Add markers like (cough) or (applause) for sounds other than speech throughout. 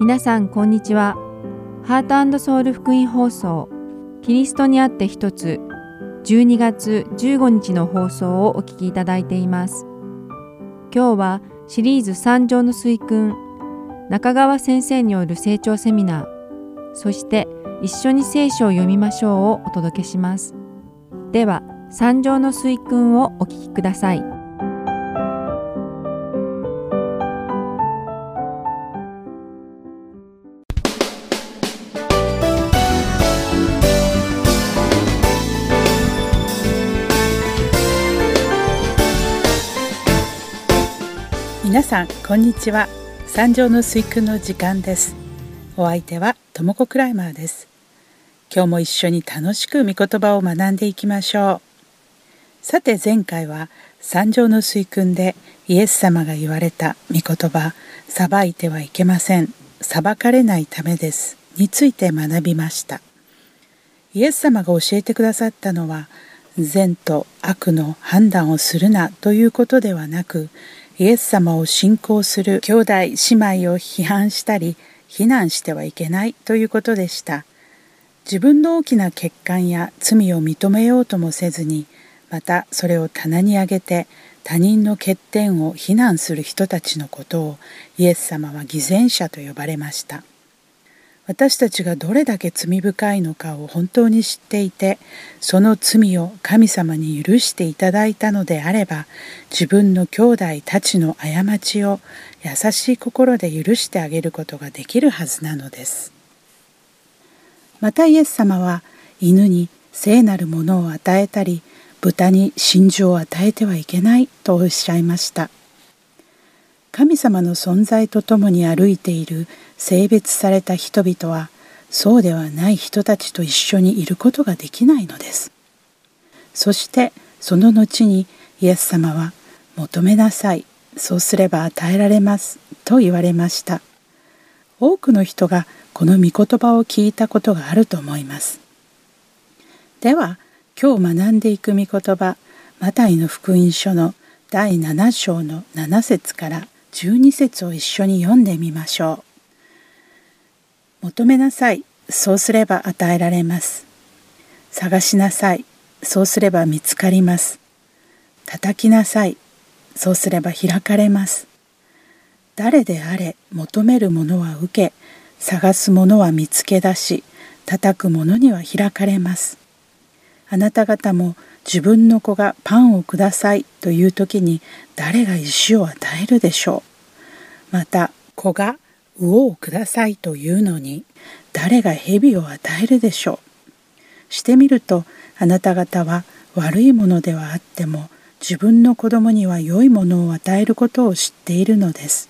皆さんこんにちは。ハートソウル福音放送キリストにあって一つ12月15日の放送をお聞きいただいています。今日はシリーズ三条の水訓中川先生による成長セミナーそして一緒に聖書を読みましょうをお届けします。では三条の水訓をお聞きください。さんこんにちは。三条の水訓の時間です。お相手はともクライマーです。今日も一緒に楽しく御言葉を学んでいきましょう。さて前回は三条の水訓でイエス様が言われた御言葉裁いてはいけません裁かれないためですについて学びました。イエス様が教えてくださったのは善と悪の判断をするなということではなくイエス様を信仰する兄弟姉妹を批判したり非難してはいけないということでした。自分の大きな欠陥や罪を認めようともせずにまたそれを棚に上げて他人の欠点を非難する人たちのことをイエス様は偽善者と呼ばれました。私たちがどれだけ罪深いのかを本当に知っていてその罪を神様に許していただいたのであれば自分の兄弟たちの過ちを優しい心で許してあげることができるはずなのです。またイエス様は犬に聖なるものを与えたり豚に真珠を与えてはいけないとおっしゃいました。神様の存在とともに歩いている性別された人々はそうではない人たちと一緒にいることができないのです。そしてその後にイエス様は「求めなさいそうすれば与えられます」と言われました。多くの人がこの御言葉を聞いたことがあると思います。では今日学んでいく御言葉マタイの福音書の第7章の7節から12節を一緒に読んでみましょう。求めなさいそうすれば与えられます。探しなさいそうすれば見つかります。叩きなさいそうすれば開かれます。誰であれ求めるものは受け探すものは見つけ出し叩くものには開かれます。あなた方も自分の子がパンをくださいという時に誰が石を与えるでしょう？また子が魚をくださいというのに誰が蛇を与えるでしょう？してみるとあなた方は悪いものではあっても自分の子供には良いものを与えることを知っているのです。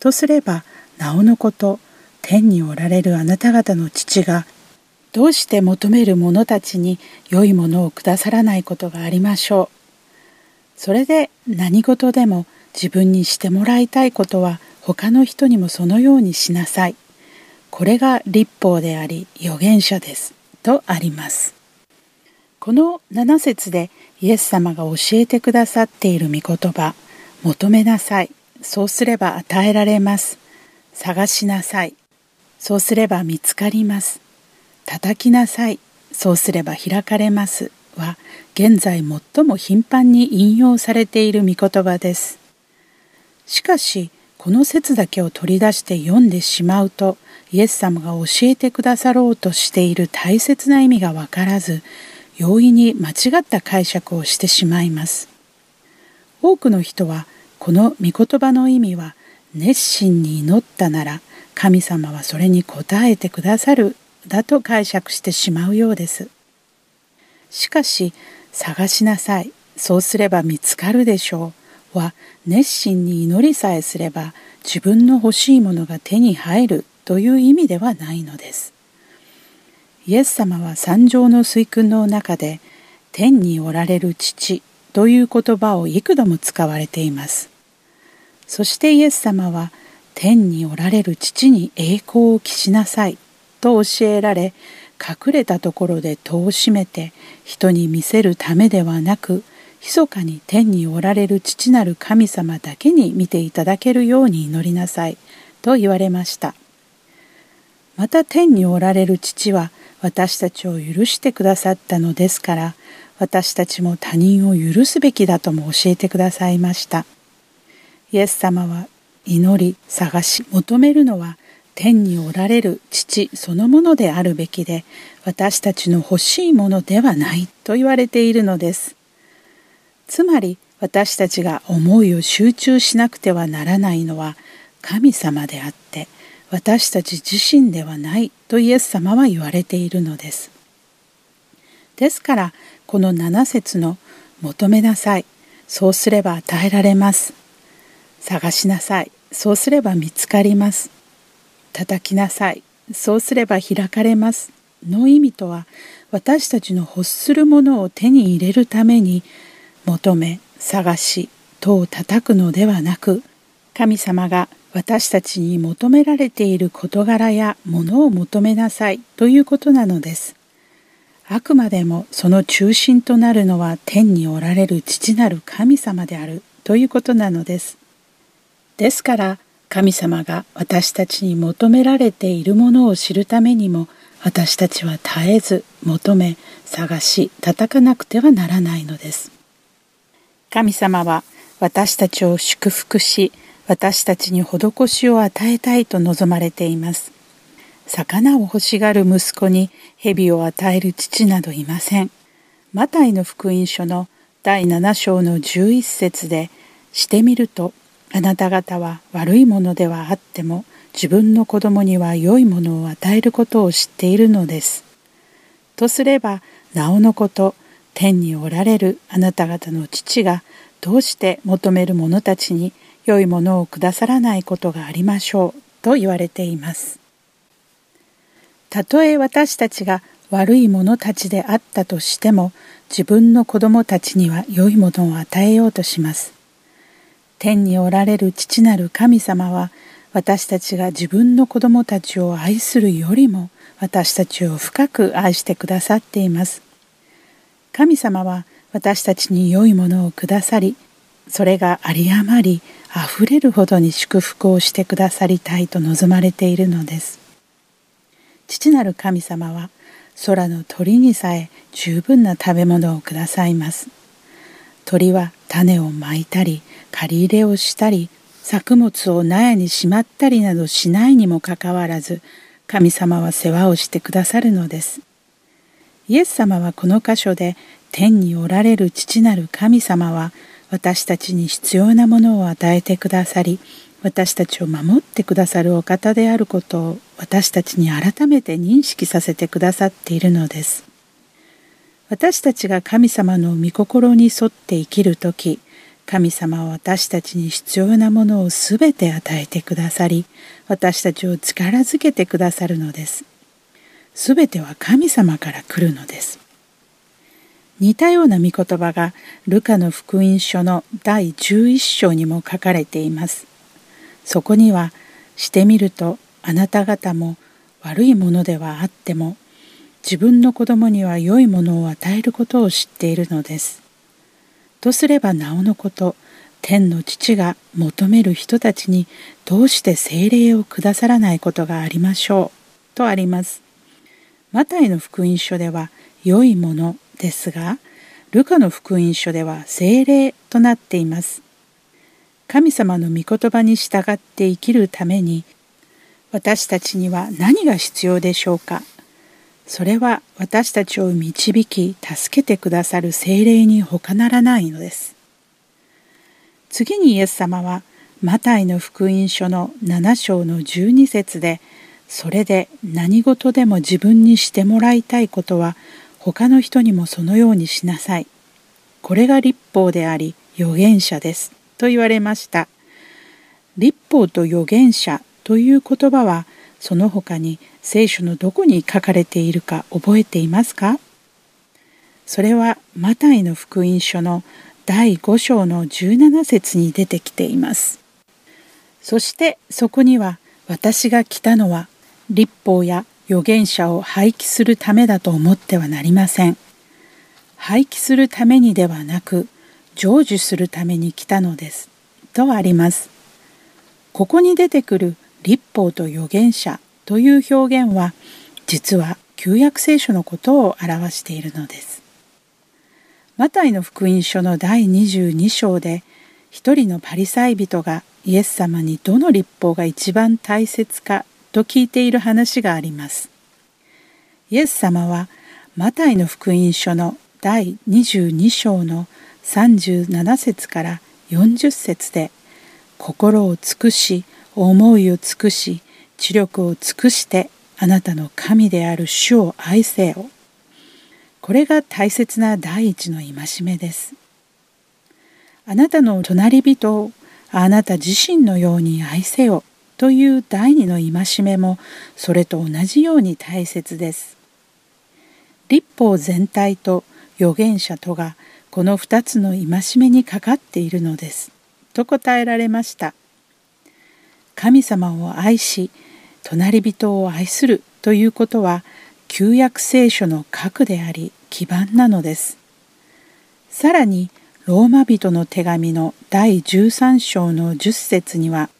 とすればなおのこと天におられるあなた方の父がどうして求める者たちに良いものをくださらないことがありましょう。それで何事でも自分にしてもらいたいことは他の人にもそのようにしなさい。これが立法であり預言者です。とあります。この7節でイエス様が教えてくださっている御言葉「求めなさい」「そうすれば与えられます」「探しなさい」「そうすれば見つかります」叩きなさい。そうすれば開かれます。は現在最も頻繁に引用されている御言葉です。しかしこの説だけを取り出して読んでしまうとイエス様が教えてくださろうとしている大切な意味がわからず容易に間違った解釈をしてしまいます。多くの人はこの御言葉の意味は熱心に祈ったなら神様はそれに応えてくださるだと解釈してしまうようです。しかし、探しなさい、そうすれば見つかるでしょうは熱心に祈りさえすれば自分の欲しいものが手に入るという意味ではないのです。イエス様は三条の水訓の中で天におられる父という言葉を幾度も使われています。そしてイエス様は天におられる父に栄光を期しなさいと教えられ隠れたところで戸を閉めて人に見せるためではなく密かに天におられる父なる神様だけに見ていただけるように祈りなさいと言われました。また天におられる父は私たちを許してくださったのですから私たちも他人を許すべきだとも教えてくださいました。イエス様は祈り探し求めるのは天におられる父そのものであるべきで私たちの欲しいものではないと言われているのです。つまり私たちが思いを集中しなくてはならないのは神様であって私たち自身ではないとイエス様は言われているのです。ですからこの7節の「求めなさい。そうすれば与えられます」「探しなさい。そうすれば見つかります」叩きなさいそうすれば開かれますの意味とは私たちの欲するものを手に入れるために求め探し戸を叩くのではなく神様が私たちに求められている事柄やものを求めなさいということなのです。あくまでもその中心となるのは天におられる父なる神様であるということなのです。ですから神様が私たちに求められているものを知るためにも私たちは絶えず求め探し叩かなくてはならないのです。神様は私たちを祝福し私たちに施しを与えたいと望まれています。魚を欲しがる息子に蛇を与える父などいません。マタイの福音書の第7章の11節でしてみるとあなた方は悪いものではあっても自分の子供には良いものを与えることを知っているのです。とすればなおのこと天におられるあなた方の父がどうして求める者たちに良いものをくださらないことがありましょうと言われています。たとえ私たちが悪い者たちであったとしても自分の子供たちには良いものを与えようとします。天におられる父なる神様は私たちが自分の子供たちを愛するよりも私たちを深く愛してくださっています。神様は私たちに良いものをくださり、それが有り余り溢れるほどに祝福をしてくださりたいと望まれているのです。父なる神様は空の鳥にさえ十分な食べ物をくださいます。鳥は種をまいたり借り入れをしたり作物を納屋にしまったりなどしないにもかかわらず神様は世話をしてくださるのです。イエス様はこの箇所で天におられる父なる神様は私たちに必要なものを与えてくださり私たちを守ってくださるお方であることを私たちに改めて認識させてくださっているのです。私たちが神様の御心に沿って生きる時神様は私たちに必要なものをすべて与えてくださり私たちを力づけてくださるのです。すべては神様から来るのです。似たような御言葉がルカの福音書の第11章にも書かれています。そこにはしてみるとあなた方も悪いものではあっても自分の子供には良いものを与えることを知っているのです。とすればなおのこと天の父が求める人たちにどうして精霊をくださらないことがありましょうとあります。マタイの福音書では良いものですがルカの福音書では精霊となっています。神様の御言葉に従って生きるために私たちには何が必要でしょうか？それは私たちを導き助けてくださる精霊に他ならないのです。次にイエス様はマタイの福音書の7章の12節でそれで何事でも自分にしてもらいたいことは他の人にもそのようにしなさい。これが立法であり預言者です。と言われました。立法と預言者という言葉はその他に聖書のどこに書かれているか覚えていますか？それはマタイの福音書の第5章の17節に出てきています。そしてそこには私が来たのは立法や預言者を廃棄するためだと思ってはなりません。廃棄するためにではなく成就するために来たのです。とあります。ここに出てくる立法と預言者という表現は実は旧約聖書のことを表しているのです。マタイの福音書の第22章で一人のパリサイ人がイエス様にどの立法が一番大切かと聞いている話があります。イエス様はマタイの福音書の第22章の37節から40節で心を尽くし思いを尽くし知力を尽くしてあなたの神である主を愛せよ。これが大切な第一の戒めです。あなたの隣人をあなた自身のように愛せよという第二の戒めもそれと同じように大切です。立法全体と預言者とがこの二つの戒めにかかっているのです。と答えられました。神様を愛し隣人を愛するということは旧約聖書の核であり基盤なのです。さらにローマ人の手紙の第13章の10節には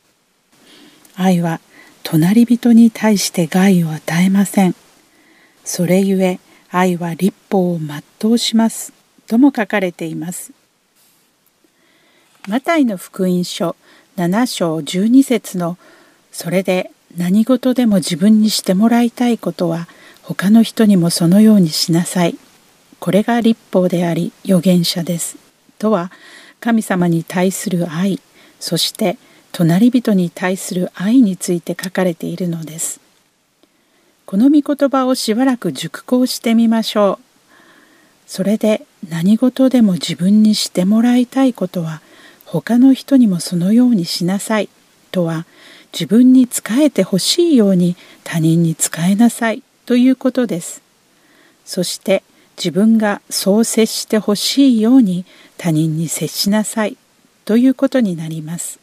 愛は隣人に対して害を与えません。それゆえ愛は立法を全うしますとも書かれています。マタイの福音書7章12節のそれで何事でも自分にしてもらいたいことは他の人にもそのようにしなさい。これが立法であり預言者です。とは神様に対する愛、そして隣人に対する愛について書かれているのです。この御言葉をしばらく熟考してみましょう。それで何事でも自分にしてもらいたいことは他の人にもそのようにしなさいとは自分に仕えてほしいように他人に仕えなさいということです。そして自分がそう接してほしいように他人に接しなさいということになります。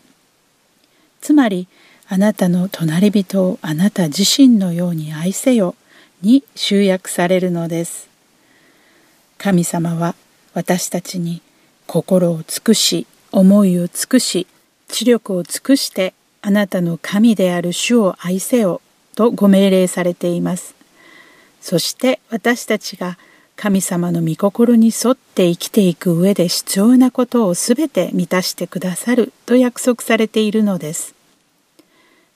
つまりあなたの隣人をあなた自身のように愛せよに集約されるのです。神様は私たちに心を尽くし思いを尽くし知力を尽くしてあなたの神である主を愛せよとご命令されています。そして私たちが神様の御心に沿って生きていく上で必要なことをすべて満たしてくださると約束されているのです。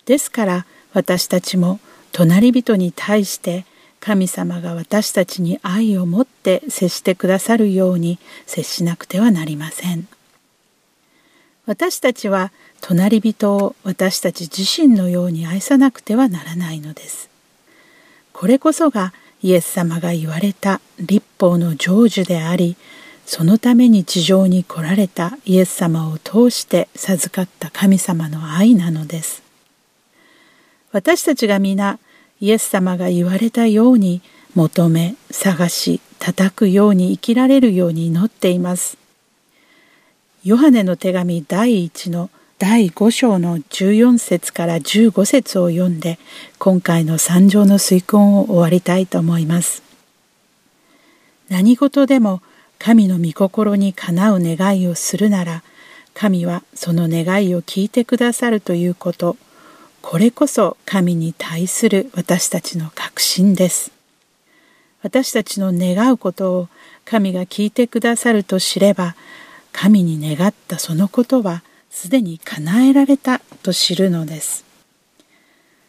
ですから私たちも隣人に対して神様が私たちに愛を持って接してくださるように接しなくてはなりません。私たちは隣人を私たち自身のように愛さなくてはならないのです。これこそがイエス様が言われた立法の成就であり、そのために地上に来られたイエス様を通して授かった神様の愛なのです。私たちが皆イエス様が言われたように求め、探し、叩くように生きられるように祈っています。ヨハネの手紙第1の第5章の14節から15節を読んで今回の三条の遂根を終わりたいと思います。何事でも神の御心にかなう願いをするなら神はその願いを聞いてくださるということこれこそ神に対する私たちの確信です。私たちの願うことを神が聞いてくださると知れば神に願ったそのことはすでに叶えられたと知るのです。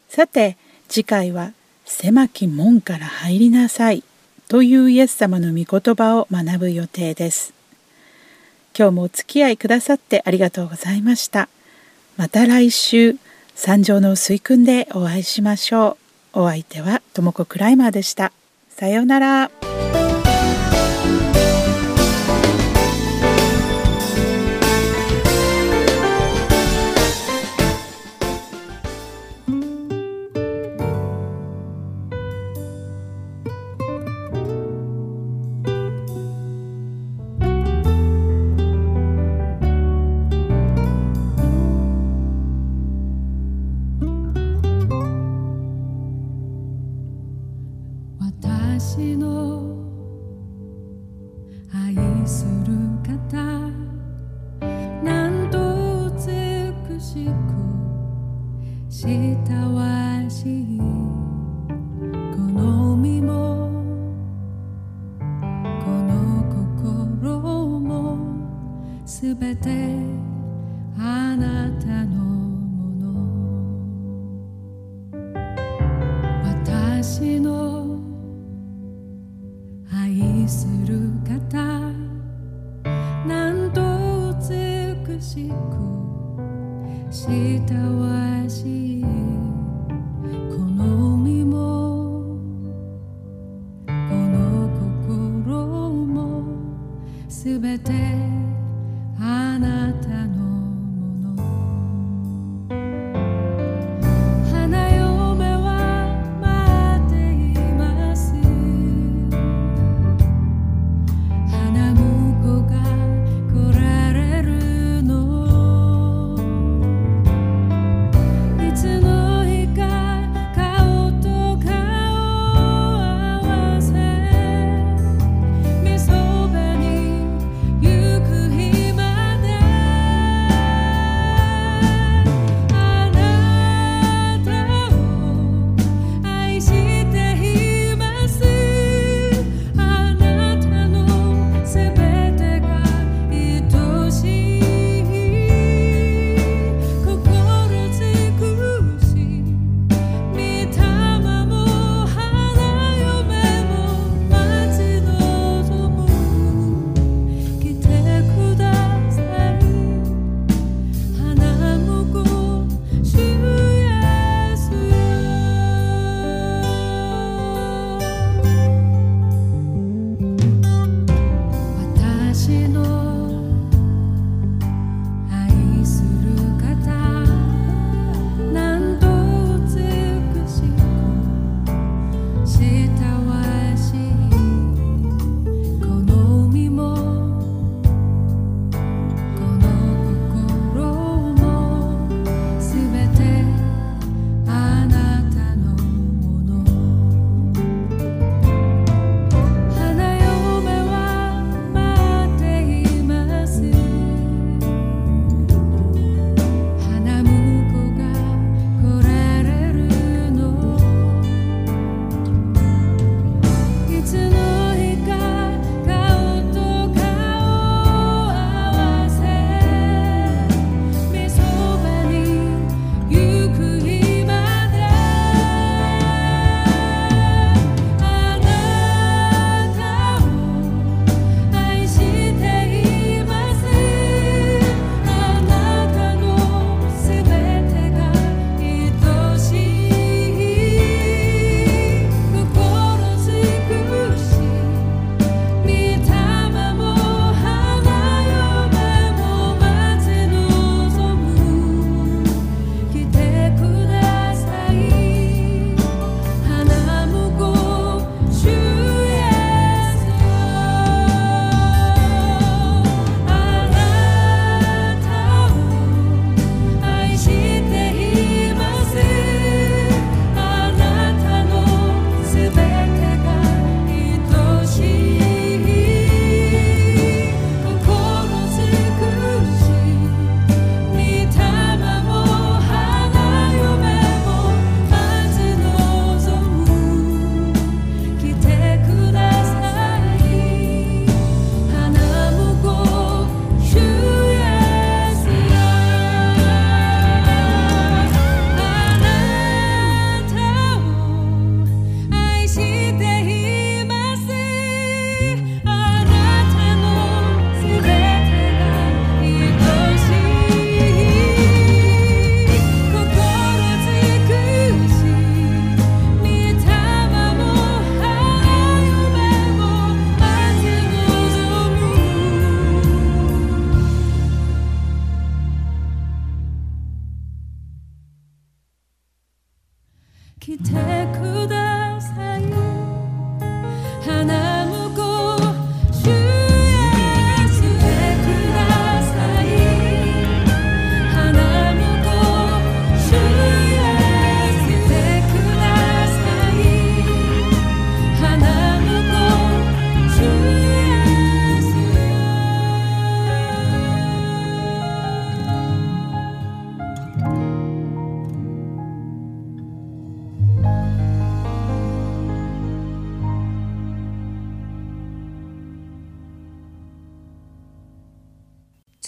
さて次回は「狭き門から入りなさい」というイエス様の御言葉を学ぶ予定です。今日もお付き合いくださってありがとうございました。また来週三条の水訓でお会いしましょう。お相手はともこクライマーでした。さようなら。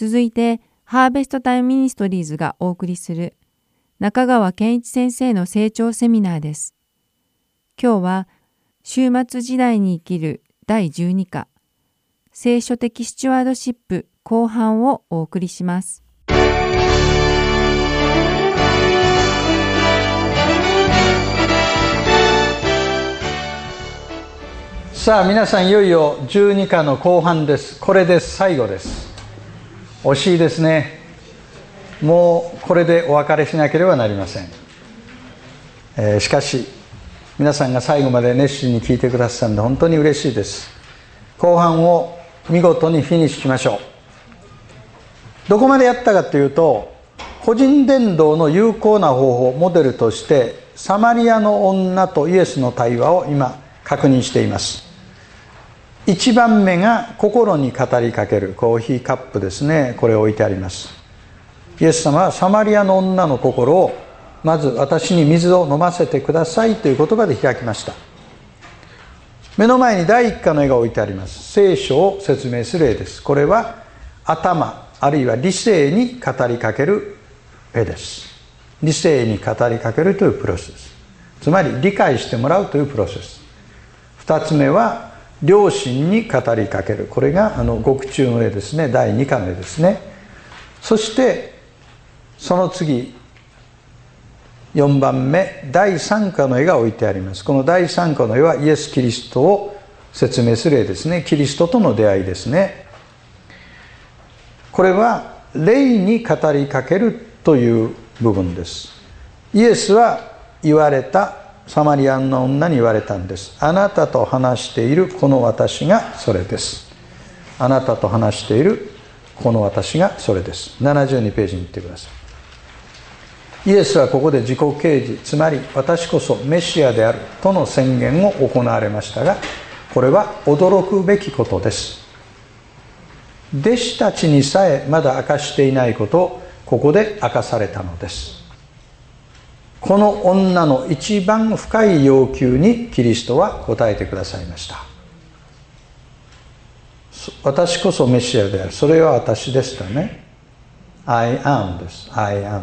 続いて、ハーベストタイムミニストリーズがお送りする中川健一先生の成長セミナーです。今日は、終末時代に生きる第12課、聖書的スチュワードシップ後半をお送りします。さあ皆さんいよいよ12課の後半ですこれで最後です惜しいですね。もうこれでお別れしなければなりません、えー、しかし皆さんが最後まで熱心に聞いてくださったので本当に嬉しいです。後半を見事にフィニッシュしましょう。どこまでやったかというと個人伝道の有効な方法モデルとしてサマリアの女とイエスの対話を今確認しています。1番目が心に語りかけるコーヒーカップですね。これ置いてあります。イエス様はサマリアの女の心をまず私に水を飲ませてくださいという言葉で開きました。目の前に第一課の絵が置いてあります。聖書を説明する絵です。これは頭あるいは理性に語りかける絵です。理性に語りかけるというプロセス。つまり理解してもらうというプロセス。2つ目は両親に語りかける。これがあの獄中の絵ですね。第2課の絵ですね。そしてその次4番目第3課の絵が置いてあります。この第3課の絵はイエス・キリストを説明する絵ですね。キリストとの出会いですね。これは霊に語りかけるという部分です。イエスは言われたサマリアンの女に言われたんです。あなたと話しているこの私がそれです。あなたと話しているこの私がそれです。72ページに行ってください。イエスはここで自己啓示。つまり私こそメシアである。との宣言を行われましたがこれは驚くべきことです。弟子たちにさえまだ明かしていないことをここで明かされたのです。この女の一番深い要求にキリストは答えてくださいました。私こそメシアである。それは私ですとね。I am です。I am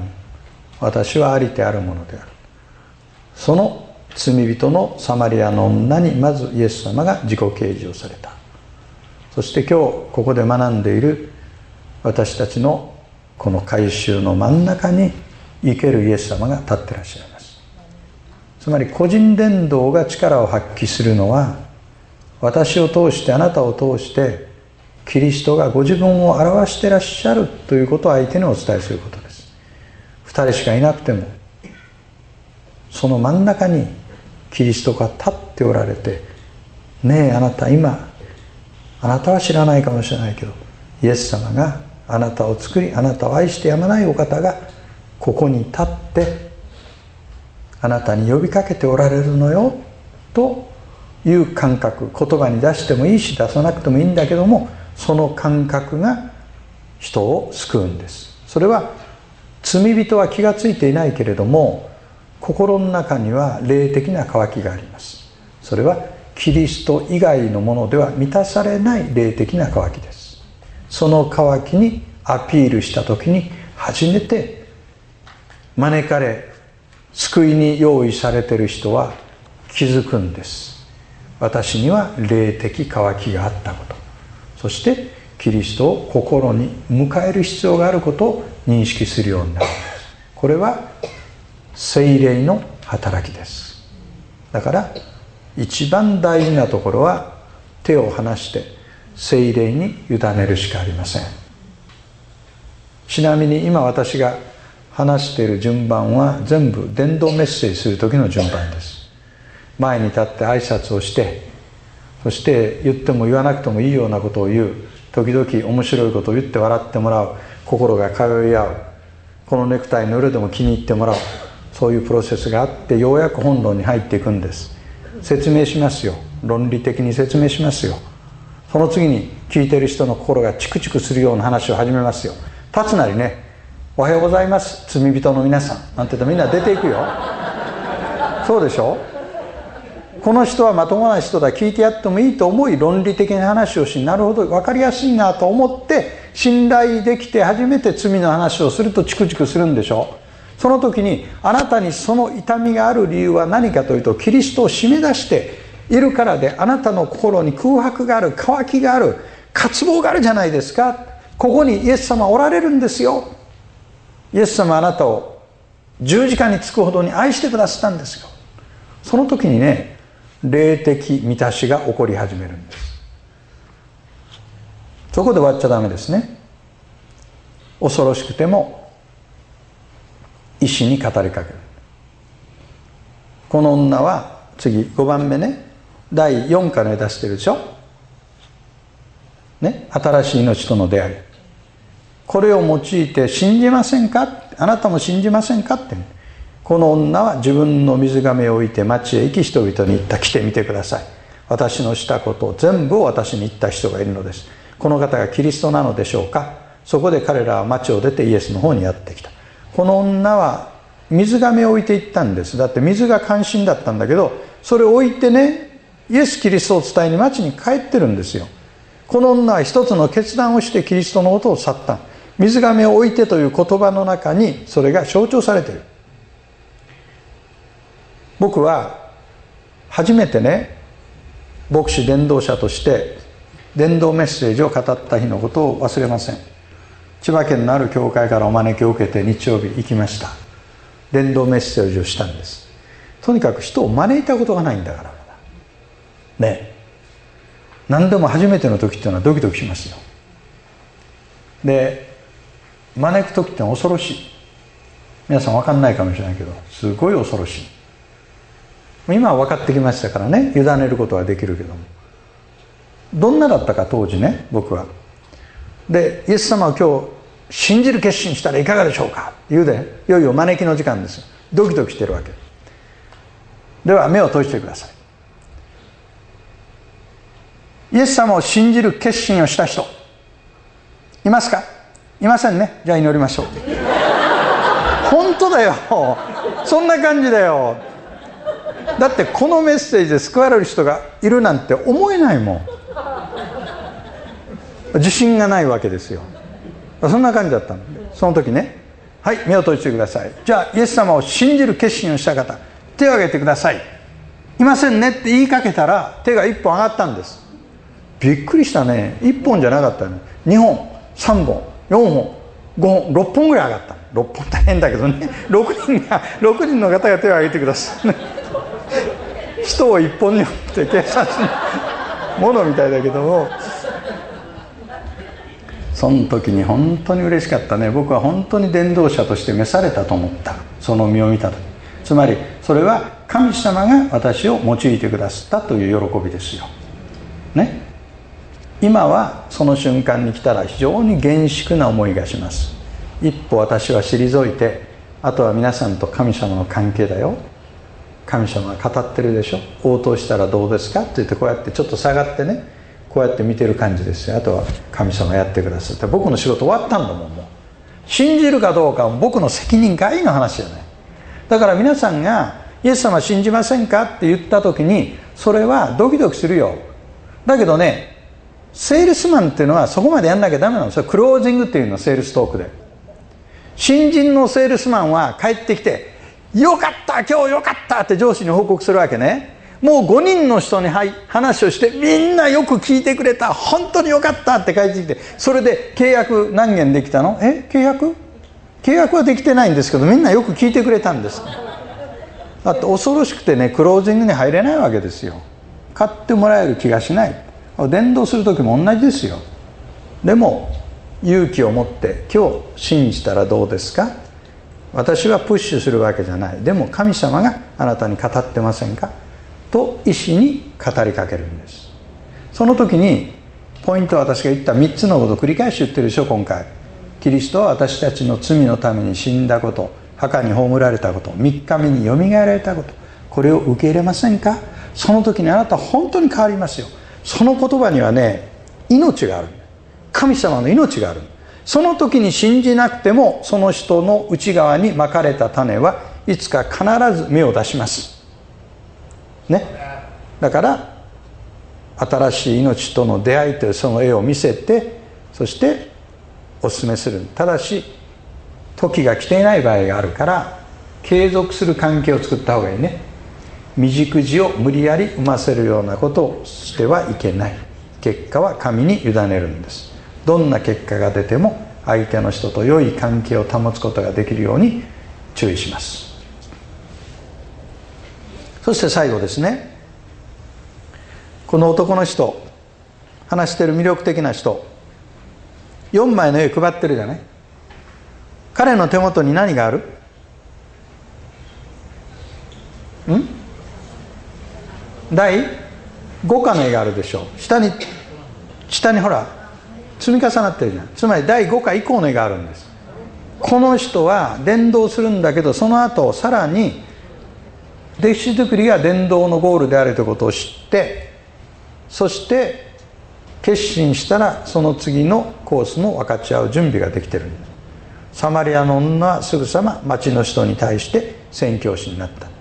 私はありてあるものである。その罪人のサマリアの女にまずイエス様が自己啓示をされた。そして今日ここで学んでいる私たちのこの改宗の真ん中に生けるイエス様が立ってらっしゃいます。つまり個人伝道が力を発揮するのは私を通してあなたを通してキリストがご自分を表してらっしゃるということを相手にお伝えすることです。2人しかいなくてもその真ん中にキリストが立っておられてねえあなた今あなたは知らないかもしれないけどイエス様があなたを作りあなたを愛してやまないお方がここに立ってあなたに呼びかけておられるのよという感覚。言葉に出してもいいし出さなくてもいいんだけどもその感覚が人を救うんです。それは罪人は気が付いていないけれども心の中には霊的な渇きがあります。それはキリスト以外のものでは満たされない霊的な渇きです。その渇きにアピールした時に初めて招かれ救いに用意されている人は気づくんです。私には霊的渇きがあったこと。そしてキリストを心に迎える必要があることを認識するようになるんです。これは精霊の働きです。だから一番大事なところは手を離して精霊に委ねるしかありません。ちなみに今私が話している順番は全部伝道メッセージする時の順番です。前に立って挨拶をしてそして言っても言わなくてもいいようなことを言う。時々面白いことを言って笑ってもらう。心が通い合う。このネクタイの色でも気に入ってもらう。そういうプロセスがあってようやく本論に入っていくんです。説明しますよ。論理的に説明しますよ。その次に聞いてる人の心がチクチクするような話を始めますよ。立つなりね。おはようございます。罪人の皆さん。なんて言うとみんな出ていくよ。そうでしょ？この人はまともな人だ。聞いてやってもいいと思い論理的な話をしなるほど分かりやすいなと思って信頼できて初めて罪の話をするとチクチクするんでしょその時にあなたにその痛みがある理由は何かというとキリストを締め出しているからであなたの心に空白がある渇きがある渇望があるじゃないですか。ここにイエス様おられるんですよ。イエス様あなたを十字架につくほどに愛してくださったんですよ。その時にね霊的満たしが起こり始めるんです。そこで終わっちゃダメですね。恐ろしくても医師に語りかける。この女は次5番目ね第4課で出してるでしょ？ね新しい命との出会い。これを用いて信じませんか？あなたも信じませんか？って。この女は自分の水がめを置いて町へ行き人々に言った。来てみてください。私のしたことを全部を私に言った人がいるのです。この方がキリストなのでしょうか？そこで彼らは町を出てイエスの方にやってきた。この女は水がめを置いていったんです。だって水が関心だったんだけどそれを置いてねイエス・キリストを伝えに町に帰ってるんですよ。この女は一つの決断をしてキリストのことを去った。水がを置いてという言葉の中にそれが象徴されている。僕は初めてね牧師伝道者として伝道メッセージを語った日のことを忘れません。千葉県のある教会からお招きを受けて日曜日行きました。伝道メッセージをしたんです。とにかく人を招いたことがないんだからね。何でも初めての時っていうのはドキドキしますよ。で招く時って恐ろしい。皆さん分かんないかもしれないけどすごい恐ろしい。今は分かってきましたからね委ねることはできるけども。どんなだったか当時ね僕は。でイエス様を今日信じる決心したらいかがでしょうか？言うで。いよいよ招きの時間ですドキドキしてるわけ。では目を閉じてください。イエス様を信じる決心をした人いますか？いませんね。じゃあ祈りましょう。本当だよ。そんな感じだよ。だってこのメッセージで救われる人がいるなんて思えないもん。自信がないわけですよ。そんな感じだったの。その時ね。はい目を閉じてください。じゃあイエス様を信じる決心をした方手を挙げてください。いませんね。って言いかけたら手が1本上がったんです。びっくりしたね。1本じゃなかったね2本3本。4本5本6本ぐらい上がった。6本大変だけどね。(laughs) 6人が6人の方が手を挙げてください (laughs) 人を1本によって計算するものみたいだけども。その時に本当に嬉しかったね。僕は本当に伝道者として召されたと思った。その身を見た時。つまりそれは神様が私を用いてくださったという喜びですよ。ね。今はその瞬間に来たら非常に厳粛な思いがします。一歩私は退いてあとは皆さんと神様の関係だよ。神様が語ってるでしょ。応答したらどうですか？って言ってこうやってちょっと下がってね。こうやって見てる感じですよ。あとは神様やってくださって。僕の仕事終わったんだもんもう。信じるかどうかは僕の責任外の話じゃない。だから皆さんがイエス様信じませんか？って言った時にそれはドキドキするよ。だけどねセールスマンっていうのはそこまでやんなきゃダメなの。それクロージングっていうのセールストークで。新人のセールスマンは帰ってきて「よかった今日よかった!」って上司に報告するわけね。もう5人の人に話をしてみんなよく聞いてくれた。本当によかったって帰ってきてそれで契約何件できたの？え？契約？契約はできてないんですけどみんなよく聞いてくれたんです。だって恐ろしくてねクロージングに入れないわけですよ。買ってもらえる気がしない。伝道する時も同じですよ。でも勇気を持って今日信じたらどうですか？私はプッシュするわけじゃない。でも神様があなたに語ってませんか？と医師に語りかけるんです。その時にポイントは私が言った3つのことを繰り返し言ってるでしょ今回。キリストは私たちの罪のために死んだこと墓に葬られたこと3日目によみがえられたことこれを受け入れませんか？その時にあなた本当に変わりますよ。その言葉にはね命がある。神様の命がある。その時に信じなくてもその人の内側にまかれた種はいつか必ず芽を出します。ね。だから新しい命との出会いというその絵を見せてそしてお勧めする。ただし時が来ていない場合があるから継続する関係を作った方がいいね。未熟児を無理やり産ませるようなことをしてはいけない。結果は神に委ねるんです。どんな結果が出ても相手の人と良い関係を保つことができるように注意します。そして最後ですね。この男の人話してる魅力的な人4枚の絵配ってるじゃない。彼の手元に何がある？ん？第5課の絵があるでしょう。下に下にほら積み重なってるじゃん。つまり第5課以降の絵があるんです。この人は伝道するんだけどその後さらに弟子作りが伝道のゴールであるということを知ってそして決心したらその次のコースも分かち合う準備ができてるんですサマリアの女はすぐさま町の人に対して宣教師になった。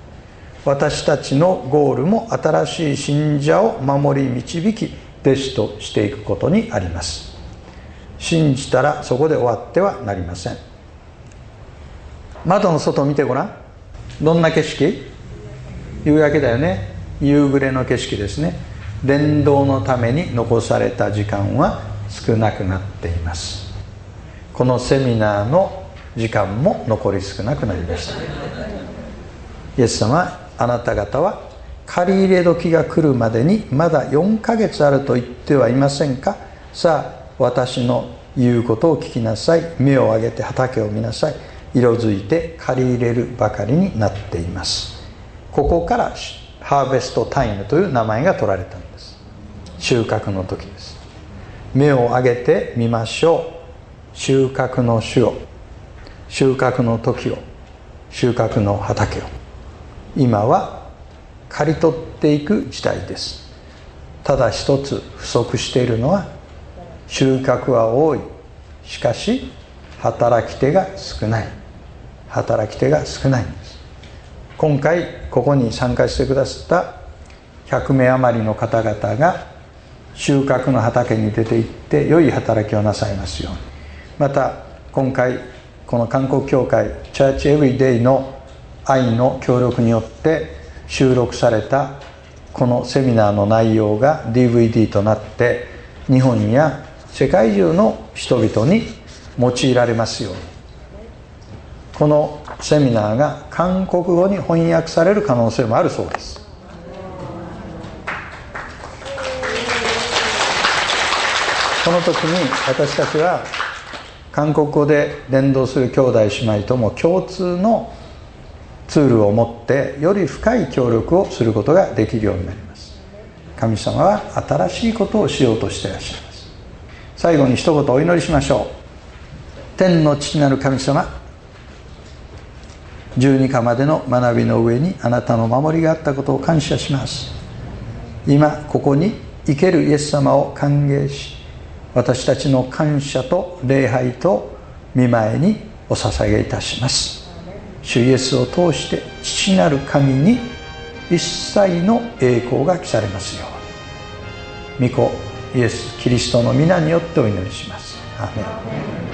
私たちのゴールも新しい信者を守り導き弟子としていくことにあります。信じたらそこで終わってはなりません。窓の外を見てごらん。どんな景色？夕焼けだよね。夕暮れの景色ですね。伝道のために残された時間は少なくなっています。このセミナーの時間も残り少なくなりました。イエス様あなた方は借り入れ時が来るまでにまだ4ヶ月あると言ってはいませんか？さあ私の言うことを聞きなさい。目を上げて畑を見なさい。色づいて借り入れるばかりになっています。ここからハーベストタイムという名前が取られたんです。収穫の時です。目を上げてみましょう。収穫の種を。収穫の時を。収穫の畑を。今は刈り取っていく時代です。ただ一つ不足しているのは収穫は多い。しかし働き手が少ない。働き手が少ないんです。今回ここに参加してくださった100名余りの方々が収穫の畑に出て行って良い働きをなさいますように。また今回この韓国教会チャーチエブリデイの愛の協力によって収録されたこのセミナーの内容が DVD となって日本や世界中の人々に用いられますように。このセミナーが韓国語に翻訳される可能性もあるそうです。この時に私たちは韓国語で伝道する兄弟姉妹とも共通のツールを持ってより深い協力をすることができるようになります。神様は新しいことをしようとしていらっしゃいます。最後に一言お祈りしましょう。天の父なる神様十二課までの学びの上にあなたの守りがあったことを感謝します。今ここに生けるイエス様を歓迎し私たちの感謝と礼拝と見舞いにお捧げいたします。主イエスを通して父なる神に一切の栄光が来されますように。御子イエス・キリストの皆によってお祈りします。アメン。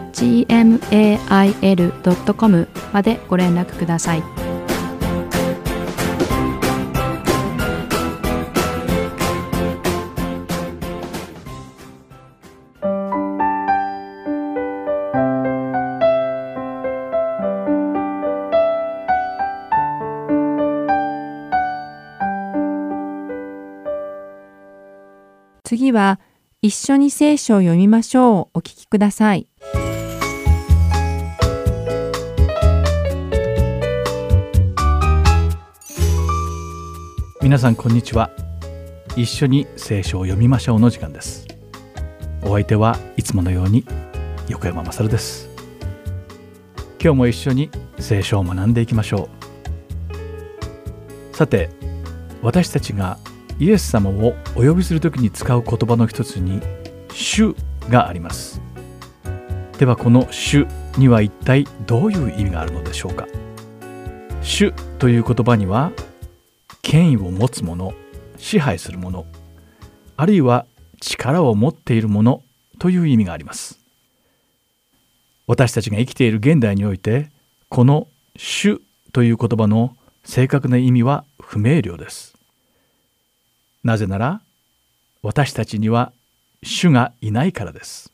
gmail.com までご連絡ください。次は一緒に聖書を読みましょうお聞きください。皆さんこんにちは。一緒に聖書を読みましょうの時間です。お相手はいつものように横山まさるです。今日も一緒に聖書を学んでいきましょう。さて私たちがイエス様をお呼びするときに使う言葉の一つに「主」があります。ではこの「主」には一体どういう意味があるのでしょうか。主という言葉には権威を持つ者支配する者あるいは力を持っているものという意味があります。私たちが生きている現代においてこの「主」という言葉の正確な意味は不明瞭です。なぜなら私たちには主がいないからです。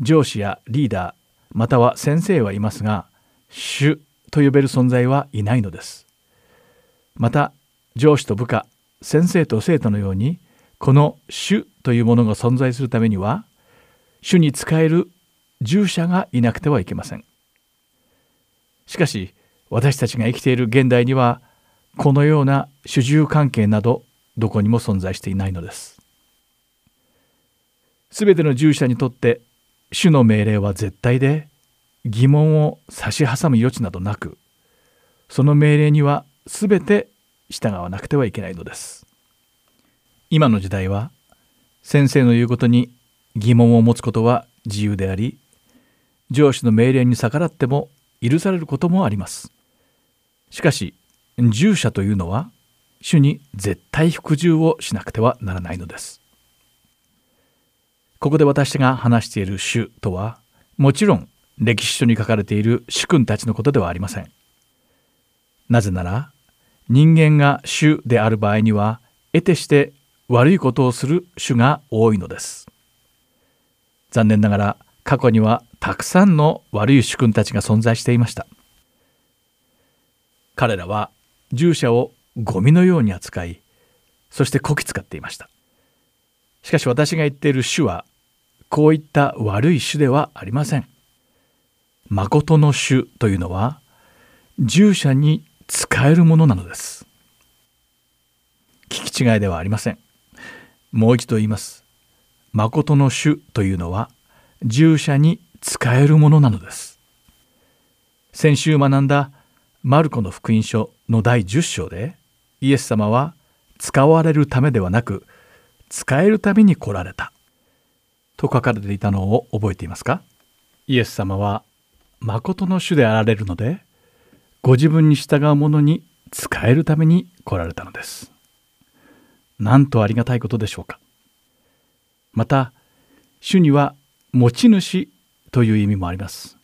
上司やリーダーまたは先生はいますが主と呼べる存在はいないのです。また上司と部下先生と生徒のようにこの主というものが存在するためには主に仕える従者がいなくてはいけません。しかし私たちが生きている現代にはこのような主従関係などどこにも存在していないのです。すべての従者にとって主の命令は絶対で疑問を差し挟む余地などなくその命令にはすべて従わなくてはいけないのです。今の時代は先生の言うことに疑問を持つことは自由であり上司の命令に逆らっても許されることもあります。しかし従者というのは主に絶対服従をしなくてはならないのです。ここで私が話している主とはもちろん歴史書に書かれている主君たちのことではありません。なぜなら人間が主である場合には得てして悪いことをする主が多いのです。残念ながら過去にはたくさんの悪い主君たちが存在していました。彼らは従者をゴミのように扱いそしてこき使っていました。しかし私が言っている主はこういった悪い主ではありません。誠の主というのは従者に使えるものなのです。聞き違いではありません。もう一度言います。誠の主というのは従者に使えるものなのです。先週学んだマルコの福音書の第10章でイエス様は使われるためではなく使えるために来られた。と書かれていたのを覚えていますか？イエス様は誠の主であられるのでご自分に従う者に使えるために来られたのです。なんとありがたいことでしょうか。また主には持ち主という意味もあります。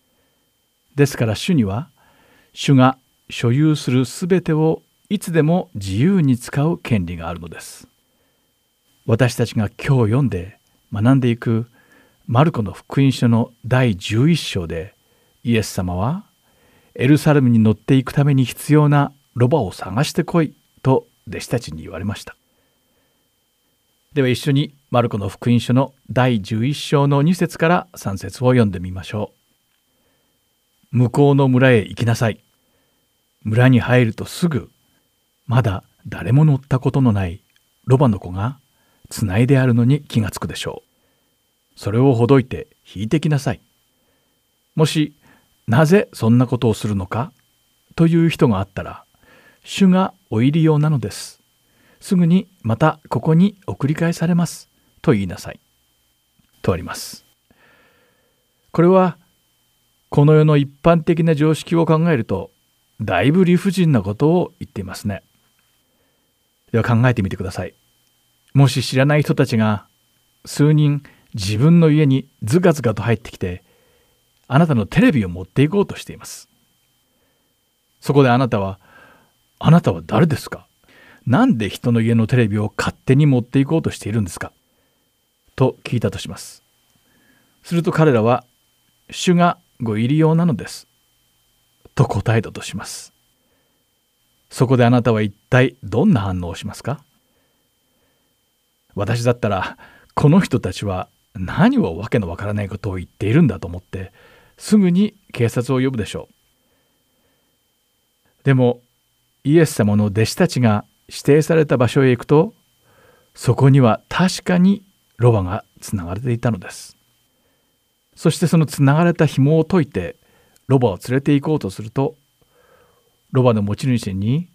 ですから主には主が所有するすべてをいつでも自由に使う権利があるのです。私たちが今日読んで学んでいくマルコの福音書の第11章でイエス様はエルサレムに乗っていくために必要なロバを探してこいと弟子たちに言われました。では一緒にマルコの福音書の第11章の2節から3節を読んでみましょう。向こうの村へ行きなさい。村に入るとすぐまだ誰も乗ったことのないロバの子がつないであるのに気がつくでしょう。それをほどいて引いてきなさい。もしなぜそんなことをするのか？という人があったら主がお入り用なのです。すぐにまたここに送り返されます。と言いなさい。とあります。これはこの世の一般的な常識を考えるとだいぶ理不尽なことを言っていますね。では考えてみてください。もし知らない人たちが数人自分の家にズカズカと入ってきてあなたのテレビを持っていこうとしています。そこであなたは「あなたは誰ですか？なんで人の家のテレビを勝手に持っていこうとしているんですか?」と聞いたとします。すると彼らは「主がご入り用なのです」と答えたとします。そこであなたは一体どんな反応をしますか？私だったらこの人たちは何をわけのわからないことを言っているんだと思ってすぐに警察を呼ぶでしょう。でもイエス様の弟子たちが指定された場所へ行くとそこには確かにロバがつながれていたのです。そしてそのつながれた紐を解いてロバを連れて行こうとするとロバの持ち主に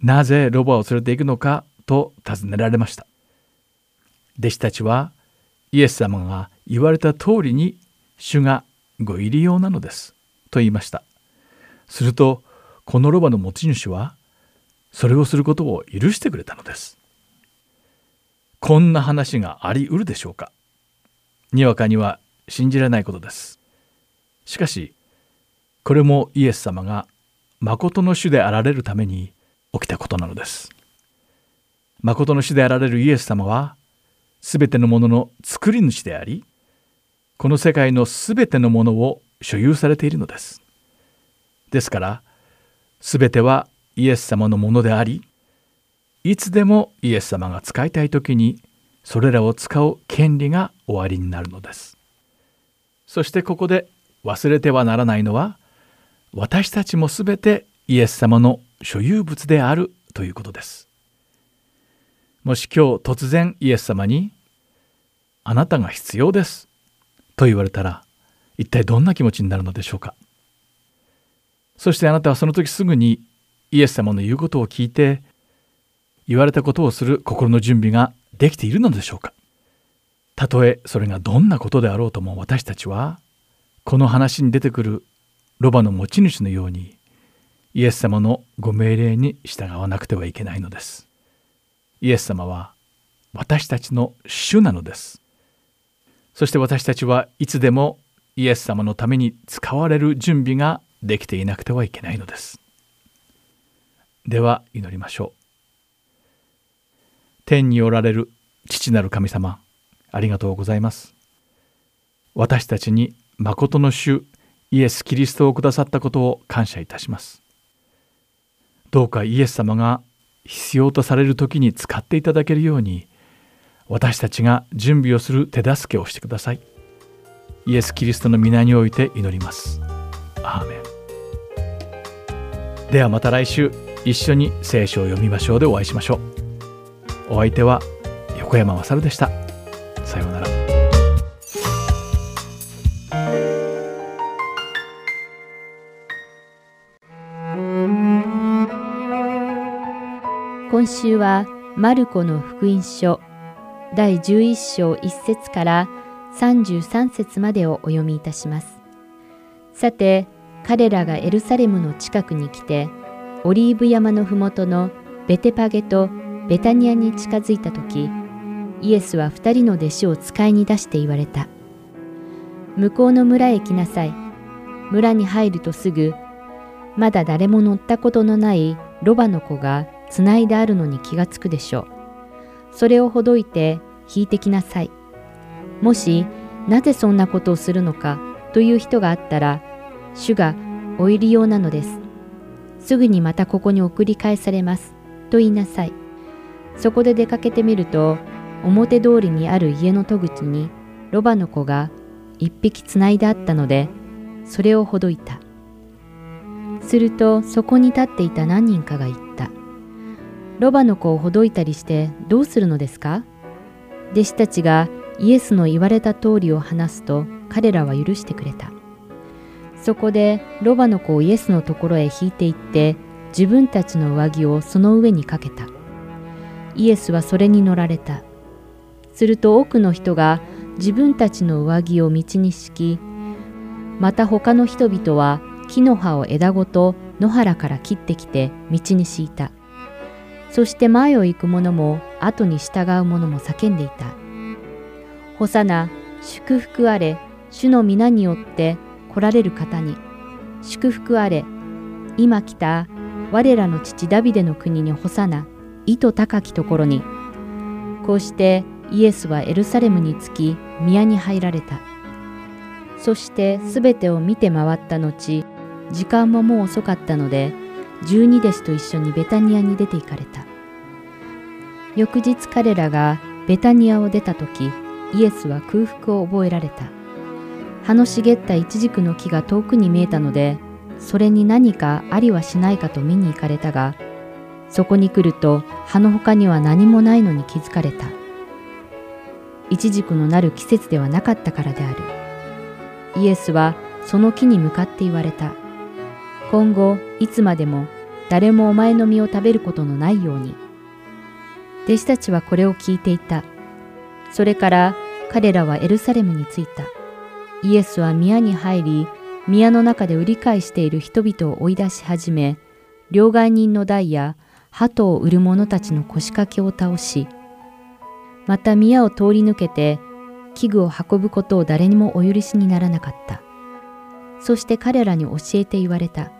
なぜロバを連れて行くのかと尋ねられました。弟子たちはイエス様が言われた通りに主がご入り用なのです。と言いました。するとこのロバの持ち主はそれをすることを許してくれたのです。こんな話があり得るでしょうか。にわかには信じられないことです。しかしこれもイエス様が誠の主であられるために起きたことなのです。誠の主であられるイエス様はすべてのものの作り主でありこの世界のすべてのものを所有されているのです。ですからすべてはイエス様のものでありいつでもイエス様が使いたい時にそれらを使う権利が終わりになるのです。そしてここで忘れてはならないのは私たちもすべてイエス様の所有物であるということです。もし今日突然イエス様に「あなたが必要です」と言われたら一体どんな気持ちになるのでしょうかそしてあなたはその時すぐにイエス様の言うことを聞いて言われたことをする心の準備ができているのでしょうかたとえそれがどんなことであろうとも私たちはこの話に出てくるロバの持ち主のようにイエス様のご命令に従わなくてはいけないのです。イエス様は私たちの主なのです。そして私たちはいつでもイエス様のために使われる準備ができていなくてはいけないのです。では祈りましょう。天におられる父なる神様、ありがとうございます。私たちに誠の主イエス・キリストをくださったことを感謝いたします。どうかイエス様が必要とされる時に使っていただけるように私たちが準備をする手助けをしてください。イエス・キリストの皆において祈ります。アーメンではまた来週一緒に聖書を読みましょうでお会いしましょう。お相手は横山まさるでした。さようなら。今週はマルコの福音書第11章1節から33節までをお読みいたします。さて、彼らがエルサレムの近くに来て、オリーブ山のふもとのベテパゲとベタニアに近づいた時、イエスは二人の弟子を使いに出して言われた。向こうの村へ来なさい。村に入るとすぐ、まだ誰も乗ったことのないロバの子がつないであるのに気がつくでしょう。それをほどいて引いてきなさい。もし、なぜそんなことをするのかという人があったら、主がお入り用なのです。すぐにまたここに送り返されます。と言いなさい。そこで出かけてみると、表通りにある家の戸口にロバの子が一匹つないであったので、それをほどいた。するとそこに立っていた何人かが言った。ロバの子をほどいたりしてどうするのですか？弟子たちがイエスの言われた通りを話すと彼らは許してくれた。そこでロバの子をイエスのところへ引いて行って自分たちの上着をその上にかけた。イエスはそれに乗られた。すると多くの人が自分たちの上着を道に敷き、また他の人々は木の葉を枝ごと野原から切ってきて道に敷いた。そして前を行く者も後に従う者も叫んでいた。ホサナ、祝福あれ、主の皆によって来られる方に、祝福あれ、今来た我らの父ダビデの国にホサナ、意図高きところに。こうしてイエスはエルサレムに着き宮に入られた。そしてすべてを見て回った後、時間ももう遅かったので、十二弟子と一緒にベタニアに出て行かれた。翌日彼らがベタニアを出た時、イエスは空腹を覚えられた。葉の茂ったイチジクの木が遠くに見えたので、それに何かありはしないかと見に行かれたが、そこに来ると葉の他には何もないのに気づかれた。イチジクのなる季節ではなかったからである。イエスはその木に向かって言われた。今後いつまでも誰もお前の実を食べることのないように。弟子たちはこれを聞いていた。それから彼らはエルサレムに着いた。イエスは宮に入り、宮の中で売り買いしている人々を追い出し始め、両替人の台や鳩を売る者たちの腰掛けを倒し、また宮を通り抜けて器具を運ぶことを誰にもお許しにならなかった。そして彼らに教えて言われた。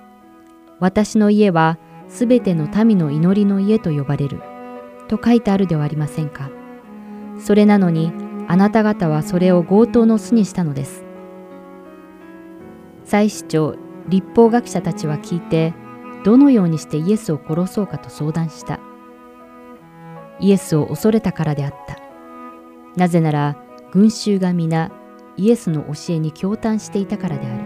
私の家はすべての民の祈りの家と呼ばれる。と書いてあるではありませんか。それなのにあなた方はそれを強盗の巣にしたのです。祭司長、立法学者たちは聞いて、どのようにしてイエスを殺そうかと相談した。イエスを恐れたからであった。なぜなら、群衆が皆、イエスの教えに共嘆していたからである。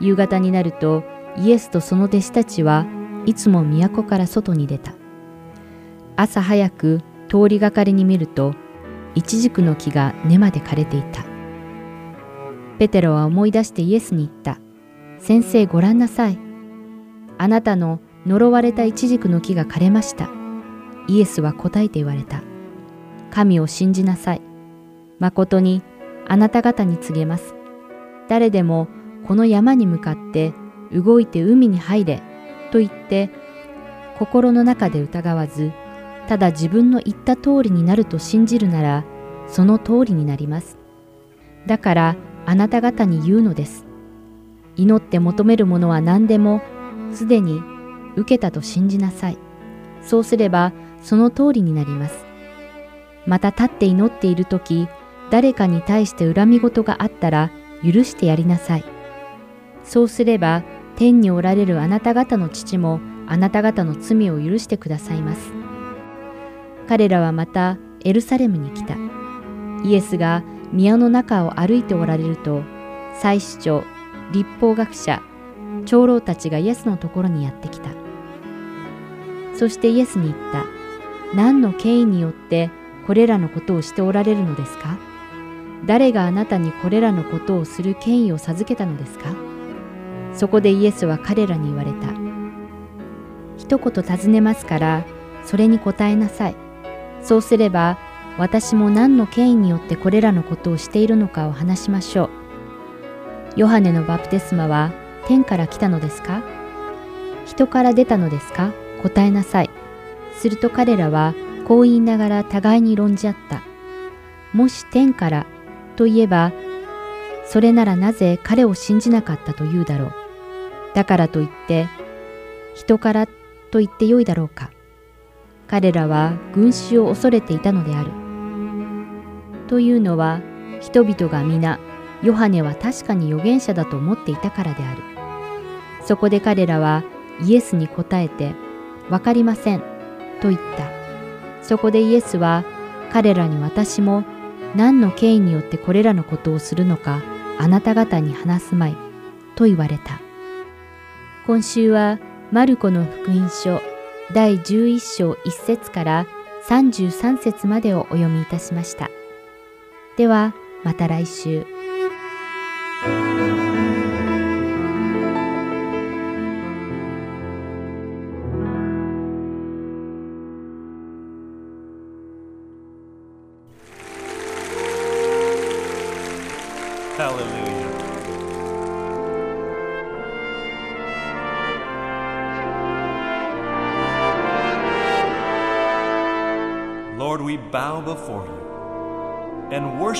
夕方になると、イエスとその弟子たちはいつも都から外に出た。朝早く通りがかりに見ると、イチジクの木が根まで枯れていた。ペテロは思い出してイエスに言った。先生ご覧なさい。あなたの呪われたイチジクの木が枯れました。イエスは答えて言われた。神を信じなさい。誠にあなた方に告げます。誰でもこの山に向かって動いて海に入れと言って心の中で疑わずただ自分の言った通りになると信じるならその通りになります。だからあなた方に言うのです。祈って求めるものは何でもすでに受けたと信じなさい。そうすればその通りになります。また立って祈っているとき、誰かに対して恨み事があったら許してやりなさい。そうすれば天におられるあなた方の父もあなた方の罪を許してくださいます。彼らはまたエルサレムに来た。イエスが宮の中を歩いておられると、祭司長、立法学者、長老たちがイエスのところにやってきた。そしてイエスに言った。何の権威によってこれらのことをしておられるのですか？誰があなたにこれらのことをする権威を授けたのですか？そこでイエスは彼らに言われた。一言尋ねますから、それに答えなさい。そうすれば、私も何の権威によってこれらのことをしているのかを話しましょう。ヨハネのバプテスマは天から来たのですか？人から出たのですか？答えなさい。すると彼らはこう言いながら互いに論じ合った。もし天からといえば、それならなぜ彼を信じなかったと言うだろう？だからといって、人からと言ってよいだろうか。彼らは群衆を恐れていたのである。というのは、人々が皆、ヨハネは確かに預言者だと思っていたからである。そこで彼らはイエスに答えて、わかりません、と言った。そこでイエスは彼らに私も何の権威によってこれらのことをするのかあなた方に話すまい、と言われた。今週はマルコの福音書第11章1節から33節までをお読みいたしました。ではまた来週。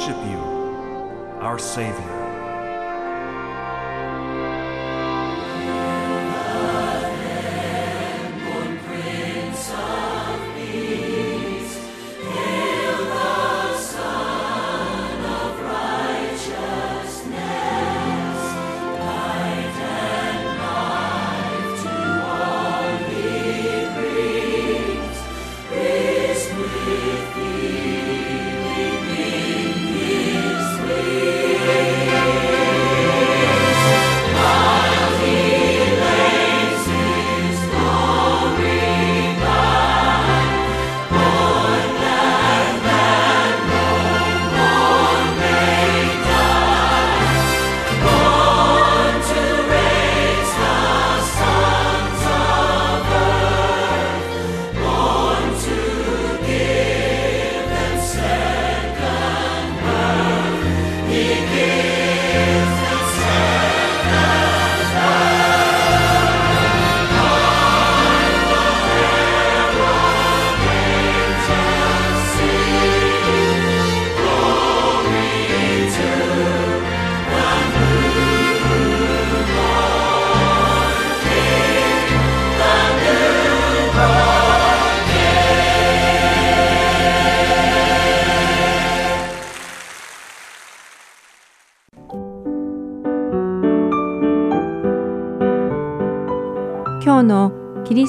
Worship you, our Savior.